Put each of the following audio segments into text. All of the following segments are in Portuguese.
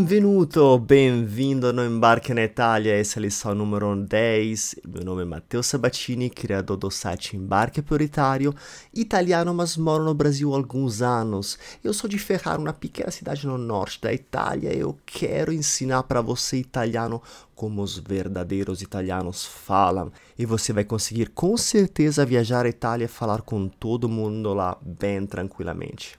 Benvenuto, bem-vindo no Embarque na Itália, essa é a lição número 10. Meu nome é Matteo Sabatini, criador do site Embarque Prioritário, italiano, mas moro no Brasil há alguns anos. Eu sou de Ferrara, uma pequena cidade no norte da Itália, e eu quero ensinar para você italiano como os verdadeiros italianos falam. E você vai conseguir com certeza viajar à Itália e falar com todo mundo lá bem tranquilamente.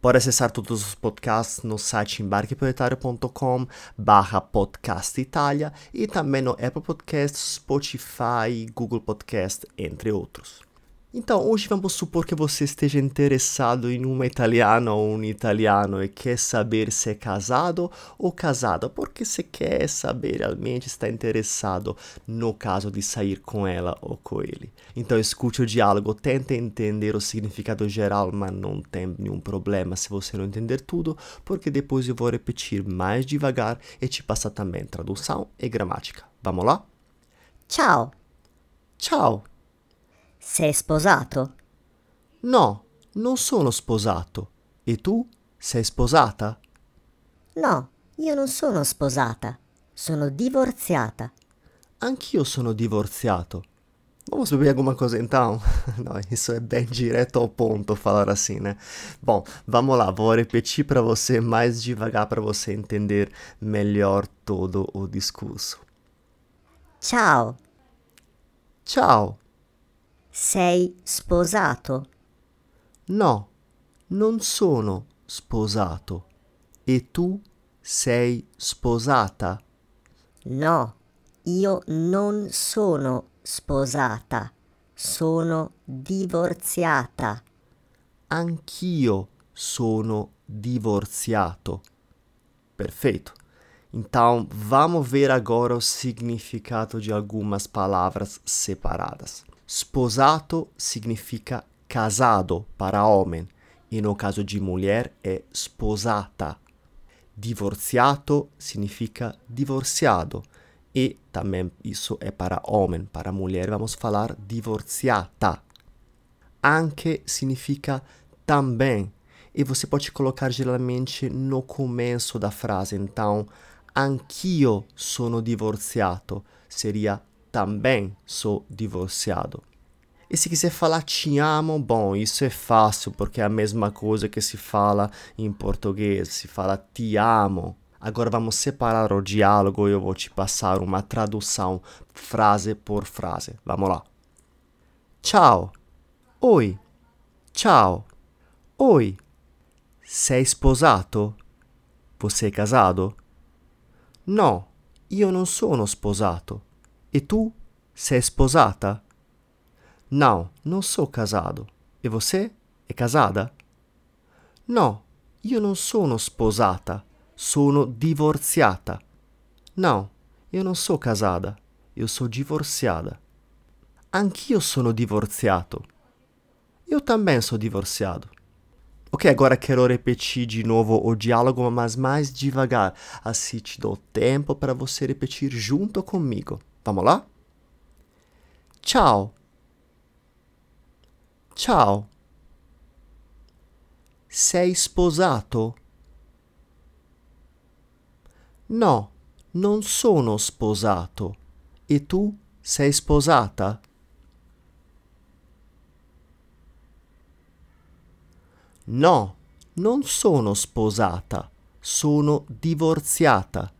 Pode acessar todos os podcasts no site embarqueproletário.com barra podcast Itália e também no Apple Podcasts, Spotify, Google Podcast, entre outros. Então, hoje vamos supor que você esteja interessado em uma italiana ou um italiano e quer saber se é casado ou casada, porque você quer saber realmente está interessado no caso de sair com ela ou com ele. Então, escute o diálogo, tente entender o significado geral, mas não tem nenhum problema se você não entender tudo, porque depois eu vou repetir mais devagar e te passar também tradução e gramática. Vamos lá? Ciao, Ciao! Sei sposato? No, non sono sposato. E tu? Sei sposata? No, io non sono sposata, sono divorziata. Anch'io sono divorziato. Vamos beber alguma coisa então? Não, isso é bem direto ao ponto falar assim, né? Bom, vamos lá, vou repetir para você mais devagar para você entender melhor todo o discurso. Ciao, Ciao. Sei sposato? No, non sono sposato. E tu sei sposata? No, io non sono sposata, sono divorziata. Anch'io sono divorziato. Perfeito. Então, vamos ver agora o significado de algumas palavras separadas. Sposato significa casado para homem, e no caso de mulher é sposata. Divorziato significa divorciado, e também isso é para homem, para mulher vamos falar divorziata. Anche significa também, e você pode colocar geralmente no começo da frase. Então, anch'io sono divorziato seria também sou divorciado. E se quiser falar te amo, bom, isso é fácil porque é a mesma coisa que se fala em português, se fala te amo. Agora vamos separar o diálogo e eu vou te passar uma tradução frase por frase. Vamos lá. Ciao. Oi. Ciao. Oi. Sei sposato? Você é casado? No, io non sono sposato. E tu? Sei sposata? No, non sou casado. E você? É casada? No, io non sono sposata. Sono divorziata. No, io non sou casada. Eu sou divorciada. Anch'io sono divorziato. Eu também sou divorciado. Ok, agora quero repetir de novo o diálogo, mas mais devagar. Assim te dou tempo para você repetir junto comigo. Vamos lá? Ciao. Ciao. Sei sposato? No, non sono sposato. E tu sei sposata? No, non sono sposata, sono divorziata.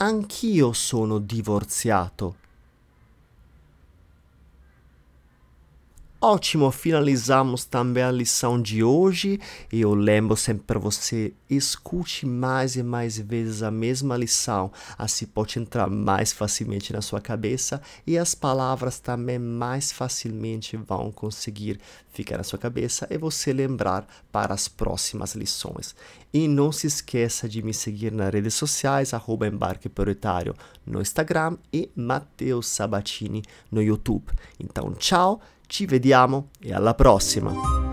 Anch'io sono divorziato. Ótimo, finalizamos também a lição de hoje. Eu lembro sempre para você: escute mais e mais vezes a mesma lição, assim pode entrar mais facilmente na sua cabeça e as palavras também mais facilmente vão conseguir ficar na sua cabeça e você lembrar para as próximas lições. E não se esqueça de me seguir nas redes sociais, arroba Embarque Prioritário no Instagram e Matteo Sabatini no YouTube. Então, tchau! Ci vediamo e alla prossima!